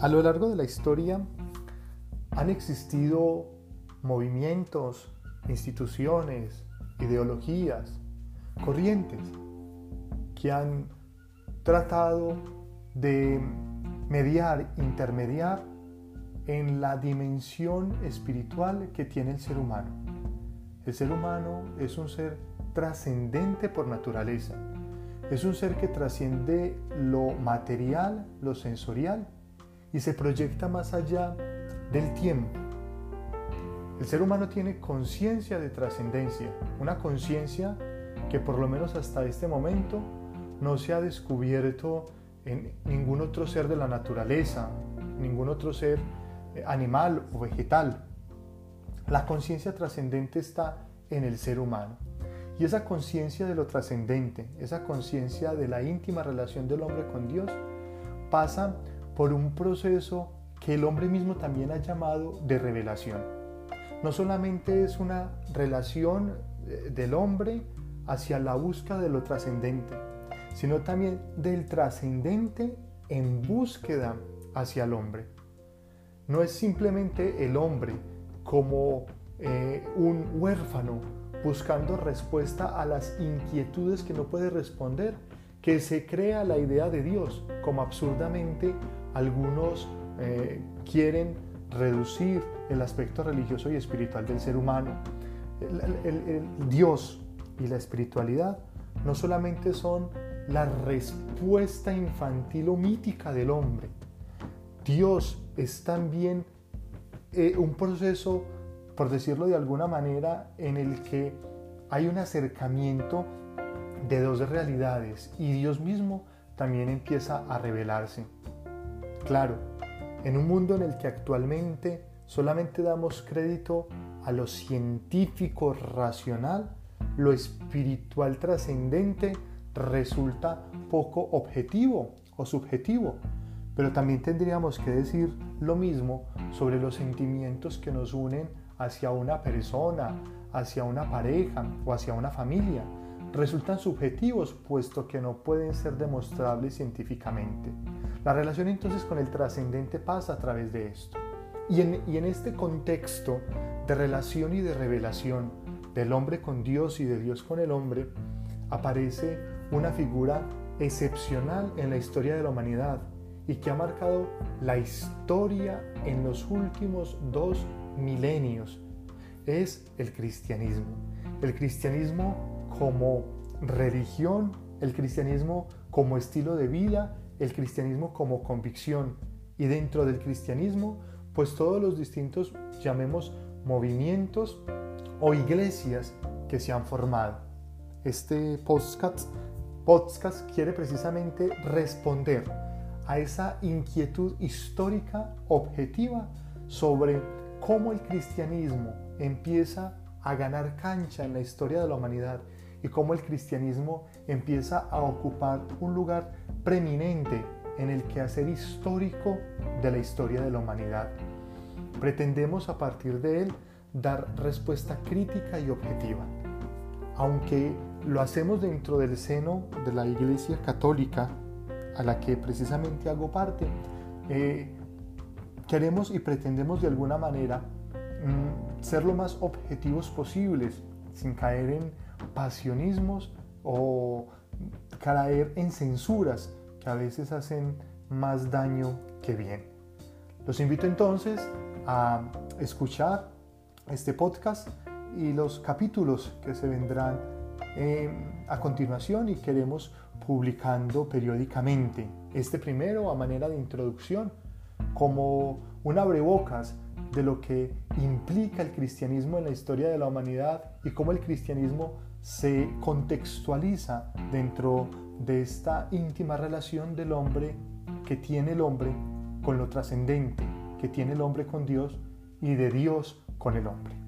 A lo largo de la historia han existido movimientos, instituciones, ideologías, corrientes que han tratado de mediar, intermediar en la dimensión espiritual que tiene el ser humano. El ser humano es un ser trascendente por naturaleza. Es un ser que trasciende lo material, lo sensorial y se proyecta más allá del tiempo. El ser humano tiene conciencia de trascendencia, una conciencia que por lo menos hasta este momento no se ha descubierto en ningún otro ser de la naturaleza, ningún otro ser eh, animal o vegetal. La conciencia trascendente está en el ser humano. Y esa conciencia de lo trascendente, esa conciencia de la íntima relación del hombre con Dios, pasa por un proceso que el hombre mismo también ha llamado de revelación. No solamente es una relación eh, del hombre hacia la búsqueda de lo trascendente, sino también del trascendente en búsqueda hacia el hombre. No es simplemente el hombre como eh, un huérfano buscando respuesta a las inquietudes que no puede responder, que se crea la idea de Dios, como absurdamente algunos eh, quieren reducir el aspecto religioso y espiritual del ser humano. Dios y la espiritualidad no solamente son la respuesta infantil o mítica del hombre. Dios es también eh, un proceso, por decirlo de alguna manera, en el que hay un acercamiento de dos realidades y Dios mismo también empieza a revelarse. Claro, en un mundo en el que actualmente solamente damos crédito a lo científico racional, lo espiritual trascendente resulta poco objetivo o subjetivo. Pero también tendríamos que decir lo mismo sobre los sentimientos que nos unen hacia una persona, hacia una pareja o hacia una familia. Resultan subjetivos puesto que no pueden ser demostrables científicamente. La relación entonces con el trascendente pasa a través de esto. Y en, este contexto de relación y de revelación del hombre con Dios y de Dios con el hombre, aparece una figura excepcional en la historia de la humanidad y que ha marcado la historia en los últimos dos milenios. Es el cristianismo. El cristianismo como religión, el cristianismo como estilo de vida el cristianismo como convicción y dentro del cristianismo, pues todos los distintos, llamemos, movimientos o iglesias que se han formado. Este podcast, podcast quiere precisamente responder a esa inquietud histórica objetiva sobre cómo el cristianismo empieza a ganar cancha en la historia de la humanidad y cómo el cristianismo empieza a ocupar un lugar preeminente en el quehacer histórico de la historia de la humanidad. Pretendemos a partir de él dar respuesta crítica y objetiva. Aunque lo hacemos dentro del seno de la Iglesia Católica, a la que precisamente hago parte, eh, queremos y pretendemos de alguna manera mm, ser lo más objetivos posibles, sin caer en pasionismos o caer en censuras que a veces hacen más daño que bien. Los invito entonces a escuchar este podcast y los capítulos que se vendrán eh, a continuación y queremos publicando periódicamente. Este primero a manera de introducción, como un abrebocas de lo que implica el cristianismo en la historia de la humanidad y cómo el cristianismo se contextualiza dentro de esta íntima relación del hombre que tiene el hombre con lo trascendente, que tiene el hombre con Dios y de Dios con el hombre.